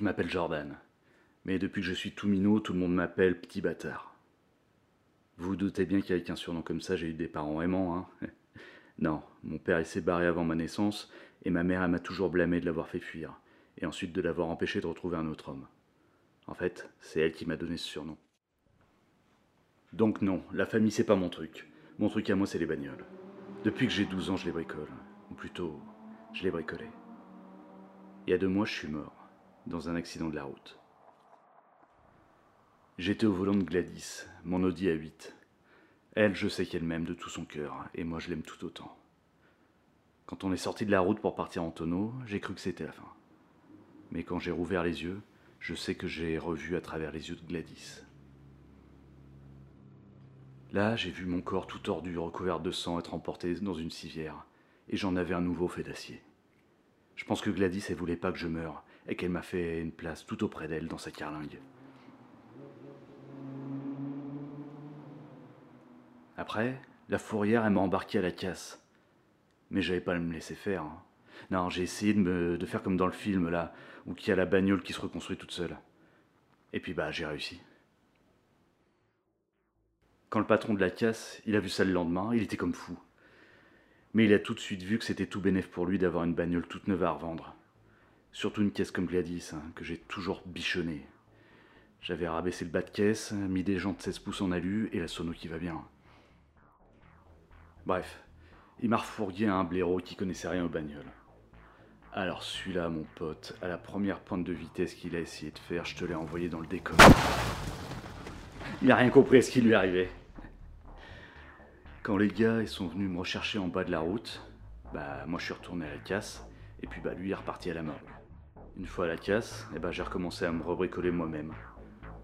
Je m'appelle Jordan. Mais depuis que je suis tout minot, tout le monde m'appelle Petit Bâtard. Vous vous doutez bien qu'avec un surnom comme ça, j'ai eu des parents aimants, hein Non, mon père s'est barré avant ma naissance, et ma mère, m'a toujours blâmé de l'avoir fait fuir, et ensuite de l'avoir empêché de retrouver un autre homme. En fait, c'est elle qui m'a donné ce surnom. Donc non, la famille c'est pas mon truc. Mon truc à moi c'est les bagnoles. Depuis que j'ai 12 ans, je les bricole. Ou plutôt, je les bricolais. Il y a deux mois, je suis mort, dans un accident de la route. J'étais au volant de Gladys, mon Audi A8. Elle, je sais qu'elle m'aime de tout son cœur, et moi je l'aime tout autant. Quand on est sorti de la route pour partir en tonneau, j'ai cru que c'était la fin. Mais quand j'ai rouvert les yeux, je sais que j'ai revu à travers les yeux de Gladys. Là, j'ai vu mon corps tout tordu, recouvert de sang, être emporté dans une civière, et j'en avais un nouveau fait d'acier. Je pense que Gladys, elle voulait pas que je meure, et qu'elle m'a fait une place tout auprès d'elle dans sa carlingue. Après, la fourrière, elle m'a embarqué à la casse. Mais j'avais pas à me laisser faire. hein. Non, j'ai essayé de, me, de faire comme dans le film, là, où il y a la bagnole qui se reconstruit toute seule. Et puis bah, j'ai réussi. Quand le patron de la casse, il a vu ça le lendemain, il était comme fou. Mais il a tout de suite vu que c'était tout bénef pour lui d'avoir une bagnole toute neuve à revendre. Surtout une caisse comme Gladys, hein, que j'ai toujours bichonnée. J'avais rabaissé le bas de caisse, mis des jantes 16 pouces en alu et la sono qui va bien. Bref, il m'a refourgué un blaireau qui connaissait rien aux bagnoles. Alors celui-là, mon pote, à la première pointe de vitesse qu'il a essayé de faire, je te l'ai envoyé dans le décor. Il n'a rien compris à ce qui lui arrivait. Quand les gars ils sont venus me rechercher en bas de la route, bah moi je suis retourné à la casse, et puis bah lui il est reparti à la morgue. Une fois à la casse, eh ben, j'ai recommencé à me rebricoler moi-même.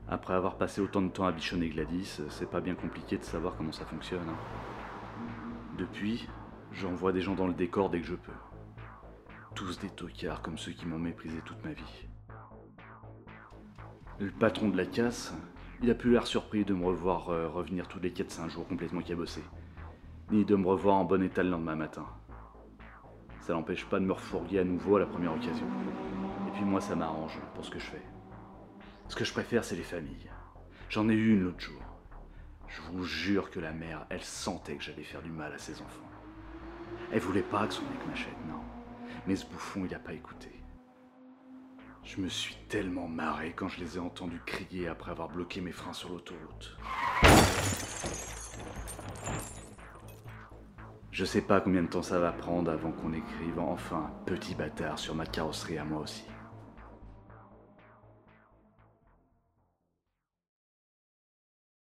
Après avoir passé autant de temps à bichonner Gladys, c'est pas bien compliqué de savoir comment ça fonctionne. hein. Depuis, j'envoie des gens dans le décor dès que je peux. Tous des tocards comme ceux qui m'ont méprisé toute ma vie. Le patron de la casse, il a plus l'air surpris de me revoir euh, revenir tous les 4-5 jours complètement cabossé, ni de me revoir en bon état le lendemain matin. Ça n'empêche pas de me refourguer à nouveau à la première occasion. Et puis moi, ça m'arrange pour ce que je fais. Ce que je préfère, c'est les familles. J'en ai eu une l'autre jour. Je vous jure que la mère, elle sentait que j'allais faire du mal à ses enfants. Elle voulait pas que son mec m'achète, non. Mais ce bouffon, il a pas écouté. Je me suis tellement marré quand je les ai entendus crier après avoir bloqué mes freins sur l'autoroute. Je sais pas combien de temps ça va prendre avant qu'on écrive enfin petit bâtard sur ma carrosserie à moi aussi.